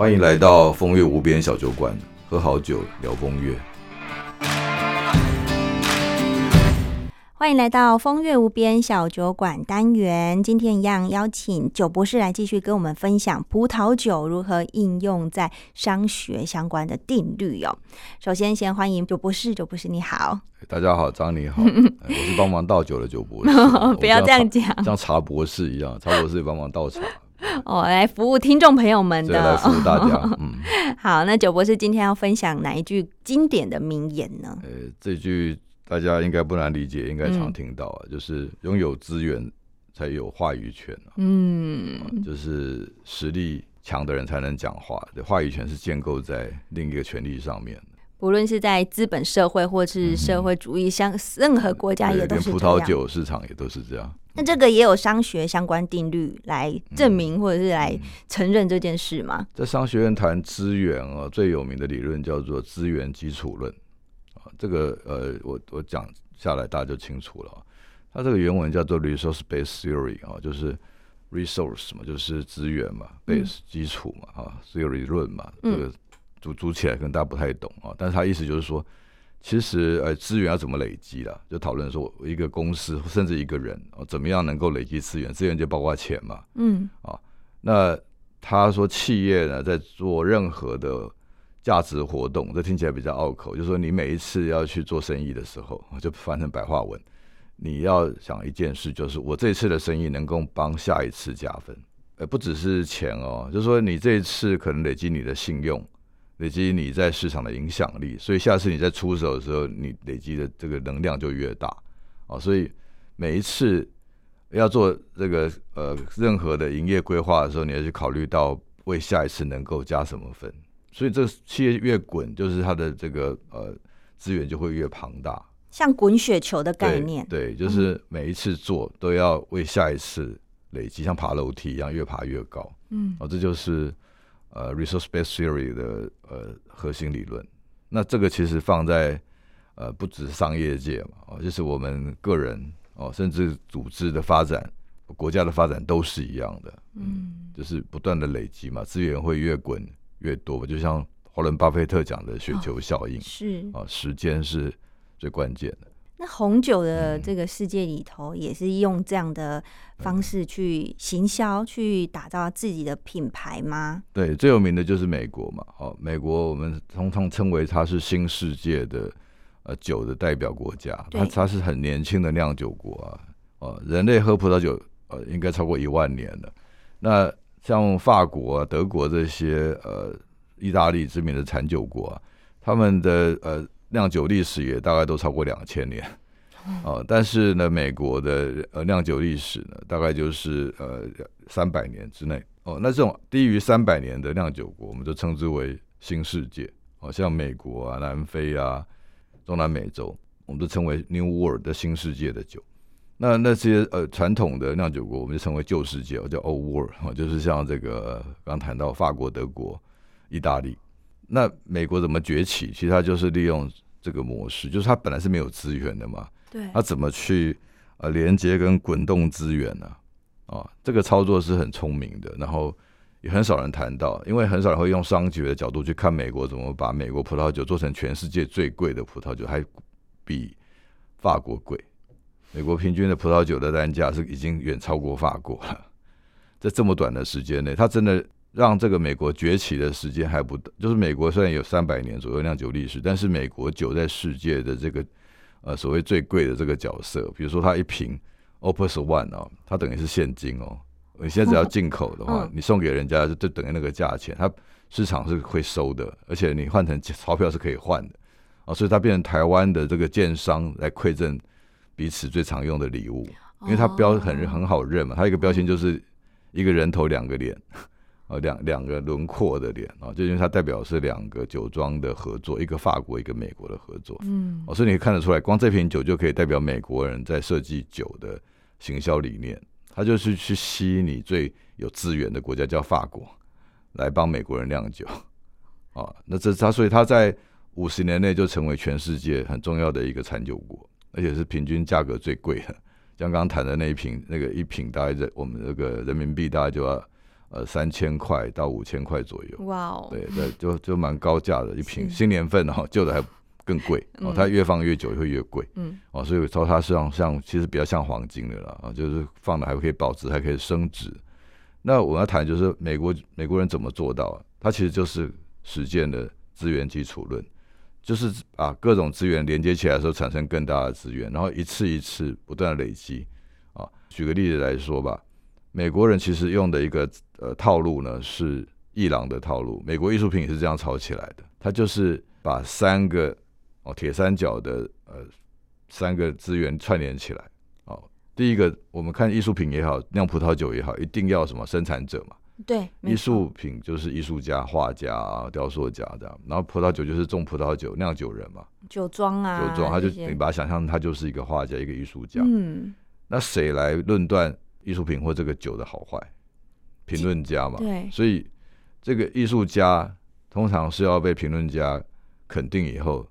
欢迎来到风月无边小酒馆，喝好酒聊风月。欢迎来到风月无边小酒馆单元。今天一样邀请酒博士来继续跟我们分享葡萄酒如何应用在商学相关的定律哦。首先，先欢迎酒博士，酒博士你好。大家好，张你好，我是帮忙倒酒的酒博士。不要这样讲，像茶博士一样，茶博士也帮忙倒茶。哦，来服务听众朋友们的，来服务大家。嗯，好，那九博士今天要分享哪一句经典的名言呢？呃，这句大家应该不难理解，应该常听到啊，就是拥有资源才有话语权嗯，就是实力强的人才能讲话，话语权是建构在另一个权利上面。不论是在资本社会或是社会主义，像任何国家也都是葡萄酒市场也都是这样。那这个也有商学相关定律来证明或者是来承认这件事吗？在商学院谈资源啊，最有名的理论叫做资源基础论啊。这个呃，我我讲下来大家就清楚了。它这个原文叫做 resource-based theory 啊，就是 resource 嘛，就是资源嘛，base 基础嘛，啊，theory 论嘛，这个。组组起来可能大家不太懂啊，但是它意思就是说，其实呃资源要怎么累积啦？就讨论说一个公司甚至一个人哦，怎么样能够累积资源？资源就包括钱嘛，嗯，啊，那他说企业呢在做任何的价值活动，这听起来比较拗口，就是说你每一次要去做生意的时候，就翻成白话文，你要想一件事，就是我这次的生意能够帮下一次加分，呃，不只是钱哦，就是说你这一次可能累积你的信用。累积你在市场的影响力，所以下次你在出手的时候，你累积的这个能量就越大啊。所以每一次要做这个呃任何的营业规划的时候，你要去考虑到为下一次能够加什么分。所以这企业越滚，就是它的这个呃资源就会越庞大，像滚雪球的概念。对，就是每一次做都要为下一次累积，像爬楼梯一样，越爬越高。嗯，哦，这就是。呃，resource-based theory 的呃核心理论，那这个其实放在呃不止商业界嘛，哦，就是我们个人哦，甚至组织的发展、国家的发展都是一样的，嗯，就是不断的累积嘛，资源会越滚越多，就像华伦巴菲特讲的雪球效应，是啊，时间是最关键的。那红酒的这个世界里头，也是用这样的方式去行销、去打造自己的品牌吗？对，最有名的就是美国嘛。哦，美国我们通常称为它是新世界的呃酒的代表国家，它它是很年轻的酿酒国啊。哦，人类喝葡萄酒呃应该超过一万年了。那像法国、啊德国这些呃意大利知名的产酒国啊，他们的呃。酿酒历史也大概都超过两千年，哦，但是呢，美国的呃酿酒历史呢，大概就是呃三百年之内，哦，那这种低于三百年的酿酒国，我们就称之为新世界，哦，像美国啊、南非啊、中南美洲，我们都称为 New World 的新世界的酒。那那些呃传统的酿酒国，我们就称为旧世界，叫 Old World，哦，就是像这个刚谈到法国、德国、意大利。那美国怎么崛起？其实它就是利用这个模式，就是它本来是没有资源的嘛。对。它怎么去呃连接跟滚动资源呢？啊，这个操作是很聪明的，然后也很少人谈到，因为很少人会用商学的角度去看美国怎么把美国葡萄酒做成全世界最贵的葡萄酒，还比法国贵。美国平均的葡萄酒的单价是已经远超过法国了，在这么短的时间内，它真的。让这个美国崛起的时间还不，就是美国虽然有三百年左右酿酒历史，但是美国酒在世界的这个呃所谓最贵的这个角色，比如说它一瓶 Opus One 哦，它等于是现金哦，你现在只要进口的话，你送给人家就就等于那个价钱，它市场是会收的，而且你换成钞票是可以换的啊，所以它变成台湾的这个建商来馈赠彼此最常用的礼物，因为它标很很好认嘛，它一个标签就是一个人头两个脸。呃，两两个轮廓的脸啊，就因为它代表是两个酒庄的合作，一个法国，一个美国的合作。嗯，哦，所以你看得出来，光这瓶酒就可以代表美国人在设计酒的行销理念。他就是去吸引你最有资源的国家，叫法国，来帮美国人酿酒。啊，那这他所以他在五十年内就成为全世界很重要的一个产酒国，而且是平均价格最贵的。像刚刚谈的那一瓶，那个一瓶大概在我们这个人民币大概就要。呃三千块到五千块左右。哇哦，对对，就就蛮高价的一瓶，新年份哦，旧的还更贵哦，它越放越久会越贵。嗯，哦，所以说它实际上像其实比较像黄金的啦，啊，就是放的还可以保值，还可以升值。那我要谈就是美国美国人怎么做到啊？他其实就是实践的资源基础论，就是把各种资源连接起来的时候产生更大的资源，然后一次一次不断的累积。啊，举个例子来说吧，美国人其实用的一个呃套路呢是伊朗的套路，美国艺术品也是这样炒起来的，它就是把三个哦铁三角的呃三个资源串联起来。哦第一个，我们看艺术品也好，酿葡萄酒也好，一定要什么生产者嘛？对，艺术品就是艺术家、画家、啊、雕塑家这样，然后葡萄酒就是种葡萄酒、酿酒人嘛，酒庄啊，酒庄，他就你把它想象，他就是一个画家、一个艺术家。嗯，那谁来论断艺术品或这个酒的好坏？评论家嘛。对，所以这个艺术家通常是要被评论家肯定以后。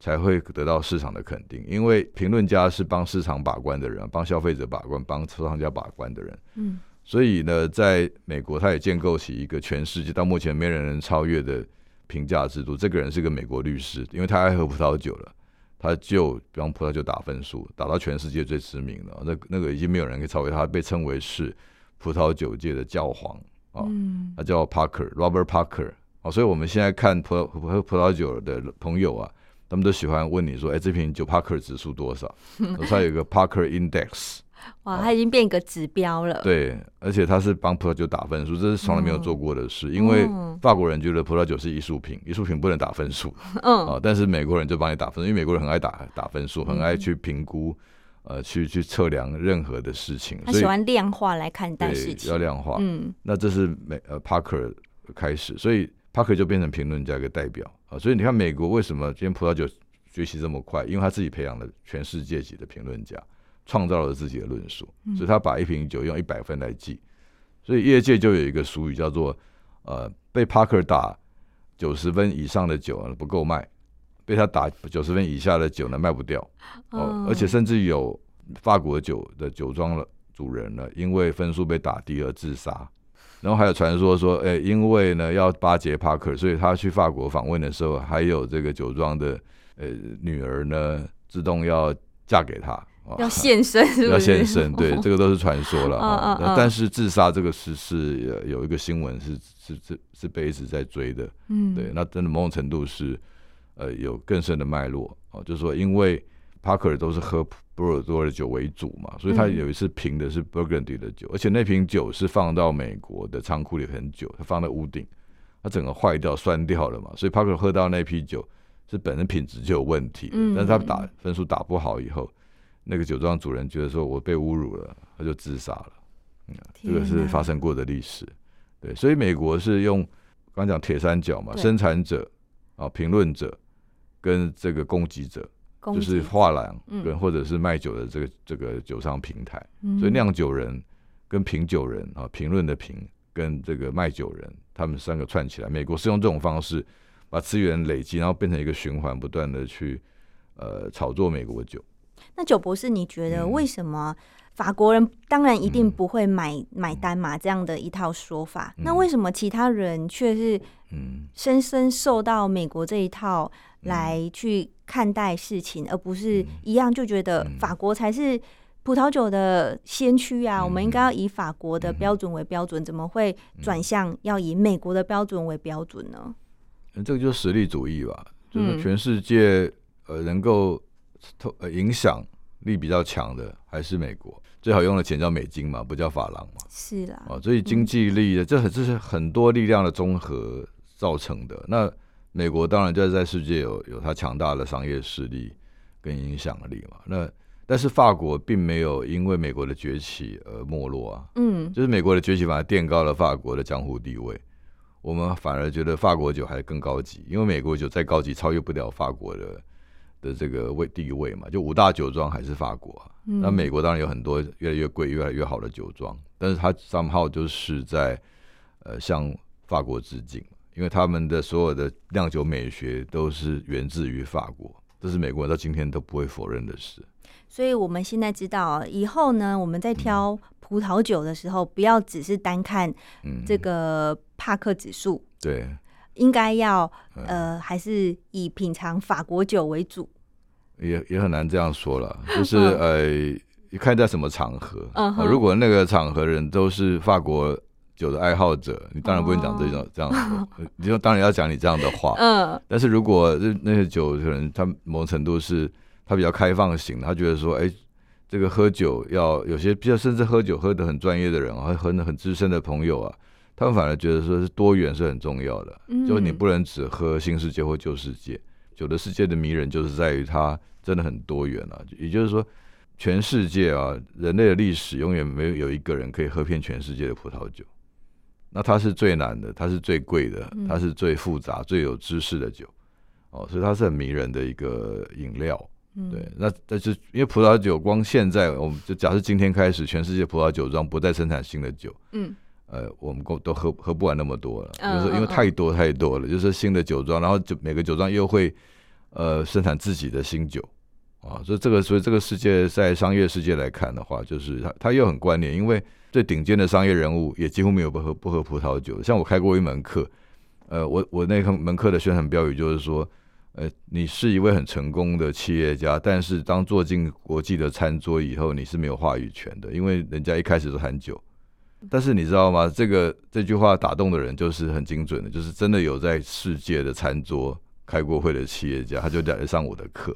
才会得到市场的肯定，因为评论家是帮市场把关的人，帮消费者把关，帮收藏家把关的人。嗯，所以呢，在美国，他也建构起一个全世界到目前没人能超越的评价制度。这个人是个美国律师，因为他爱喝葡萄酒了，他就比方葡萄酒打分数，打到全世界最知名的。那那个已经没有人可以超越他，被称为是葡萄酒界的教皇啊。嗯，他叫 Parker Robert Parker 啊。所以我们现在看葡喝葡萄酒的朋友啊。他们都喜欢问你说：“哎，这瓶酒 Parker 指数多少？” 它有一个 Parker Index，哇，它已经变一个指标了。对，而且它是帮葡萄酒打分数，这是从来没有做过的事。因为法国人觉得葡萄酒是艺术品，艺术品不能打分数。嗯，啊，但是美国人就帮你打分，因为美国人很爱打打分数，很爱去评估，呃，去去测量任何的事情。他喜欢量化来看待事情，要量化。嗯，那这是美呃 Parker 开始，所以 Parker 就变成评论家一个代表。啊，所以你看美国为什么今天葡萄酒学习这么快？因为他自己培养了全世界级的评论家，创造了自己的论述，所以他把一瓶酒用一百分来记。所以业界就有一个俗语叫做：呃，被 Parker 打九十分以上的酒不够卖，被他打九十分以下的酒呢卖不掉。哦，而且甚至有法国酒的酒庄的主人呢，因为分数被打低而自杀。然后还有传说说，哎，因为呢要巴结帕克，所以他去法国访问的时候，还有这个酒庄的呃女儿呢，自动要嫁给他，要现身，要现身，对，这个都是传说了啊。但是自杀这个事是有一个新闻是是是是被一直在追的，嗯，对，那真的某种程度是呃有更深的脉络哦，就是说因为。帕克尔都是喝波尔多的酒为主嘛，所以他有一次评的是 Burgundy 的酒，而且那瓶酒是放到美国的仓库里很久，他放在屋顶，它整个坏掉酸掉了嘛，所以帕克尔喝到那批酒是本身品质就有问题，但是他打分数打不好以后，那个酒庄主人觉得说我被侮辱了，他就自杀了，嗯，这个是发生过的历史，对，所以美国是用刚讲铁三角嘛，生产者啊、评论者跟这个供给者。就是画廊跟或者是卖酒的这个这个酒商平台，所以酿酒人跟品酒人啊，评论的评跟这个卖酒人，他们三个串起来。美国是用这种方式把资源累积，然后变成一个循环，不断的去呃炒作美国酒。那九博士，你觉得为什么法国人当然一定不会买买单嘛？这样的一套说法，那为什么其他人却是嗯。深深受到美国这一套来去？看待事情，而不是一样就觉得法国才是葡萄酒的先驱啊！我们应该要以法国的标准为标准，怎么会转向要以美国的标准为标准呢？这个就是实力主义吧，就是全世界呃能够透呃影响力比较强的还是美国，最好用的钱叫美金嘛，不叫法郎嘛。是啦，哦，所以经济力的这很这是很多力量的综合造成的。那美国当然就是在世界有有它强大的商业势力跟影响力嘛。那但是法国并没有因为美国的崛起而没落啊。嗯，就是美国的崛起反而垫高了法国的江湖地位。我们反而觉得法国酒还更高级，因为美国酒再高级超越不了法国的的这个位地位嘛。就五大酒庄还是法国，那美国当然有很多越来越贵、越来越好的酒庄，但是它三号就是在呃向法国致敬。因为他们的所有的酿酒美学都是源自于法国，这是美国人到今天都不会否认的事。所以我们现在知道，以后呢，我们在挑葡萄酒的时候，不要只是单看嗯，这个帕克指数，对，应该要嗯呃，还是以品尝法国酒为主。也也很难这样说了，就是嗯呃，你看在什么场合。如果那个场合人都是法国酒的爱好者，你当然不能讲这种、这样的，你就当然要讲你这样的话。嗯但是如果那那些酒可能他某种程度是他比较开放型，他觉得说，哎、这个喝酒要有些比较甚至喝酒喝的很专业的人啊，喝得很资深的朋友啊，他们反而觉得说是多元是很重要的，嗯就是你不能只喝新世界或旧世界，酒的世界的迷人就是在于它真的很多元啊，也就是说。全世界啊，人类的历史永远没有有一个人可以喝遍全世界的葡萄酒，那它是最难的，它是最贵的嗯，它是最复杂、最有知识的酒。哦，所以它是很迷人的一个饮料。嗯对，那但是因为葡萄酒光现在，我们就假设今天开始，全世界葡萄酒庄不再生产新的酒，嗯呃，我们够都喝喝不完那么多了，嗯就是因为嗯太多太多了，就是新的酒庄，然后就每个酒庄又会呃生产自己的新酒啊，所以这个所以这个世界在商业世界来看的话，就是它它又很关联，因为最顶尖的商业人物也几乎没有不喝不喝葡萄酒的，像我开过一门课，呃，我我那个门课的宣传标语就是说。呃，你是一位很成功的企业家，但是当坐进国际的餐桌以后，你是没有话语权的，因为人家一开始都谈酒。但是你知道吗？这个这句话打动的人就是很精准的，就是真的有在世界的餐桌开过会的企业家，他就来上我的课，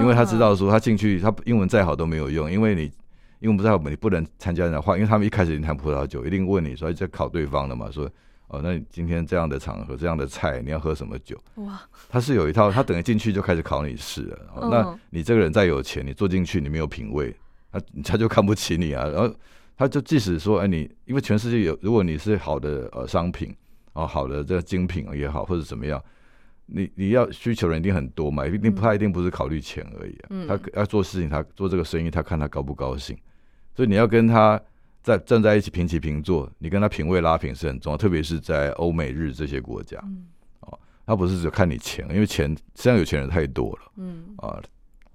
因为他知道说他进去，他英文再好都没有用，因为你英文不太好，你不能参加人家话，因为他们一开始已经谈葡萄酒，一定问你说在考对方的嘛，说哦，那你今天这样的场合、这样的菜，你要喝什么酒？哇，他是有一套，他等于进去就开始考你试了。哦嗯那你这个人再有钱，你坐进去你没有品味，他他就看不起你啊。然后他就即使说，哎，你因为全世界有，如果你是好的呃商品啊，好的这个精品也好，或者怎么样，你你要需求人一定很多嘛，一定嗯他一定不是考虑钱而已、啊。嗯他要做事情，他做这个生意，他看他高不高兴。所以你要跟他在站在一起平起平坐，你跟他品味拉平是很重要，特别是在欧美日这些国家。嗯他不是只看你钱，因为钱实际上有钱人太多了嗯啊，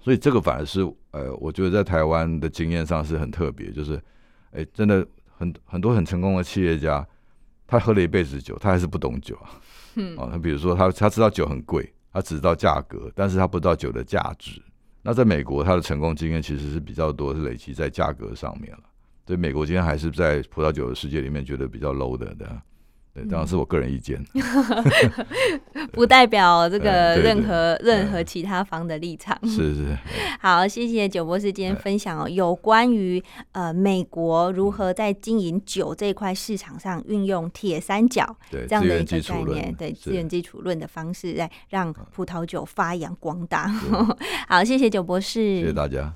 所以这个反而是呃，我觉得在台湾的经验上是很特别，就是哎，真的很很多很成功的企业家，他喝了一辈子酒，他还是不懂酒啊。嗯啊，他比如说他他知道酒很贵，他只知道价格，但是他不知道酒的价值。那在美国，他的成功经验其实是比较多，是累积在价格上面了。所以美国今天还是在葡萄酒的世界里面觉得比较 low 的，对吧？对，当然是我个人意见。不代表这个任何任嗯何其他方的立场。是是，好，谢谢九博士今天分享哦，有关于呃美国如何在经营酒这一块市场上运用铁三角对，这样的一个概念，论，对资源基础论的方式，来让葡萄酒发扬光大。好，谢谢九博士，谢谢大家。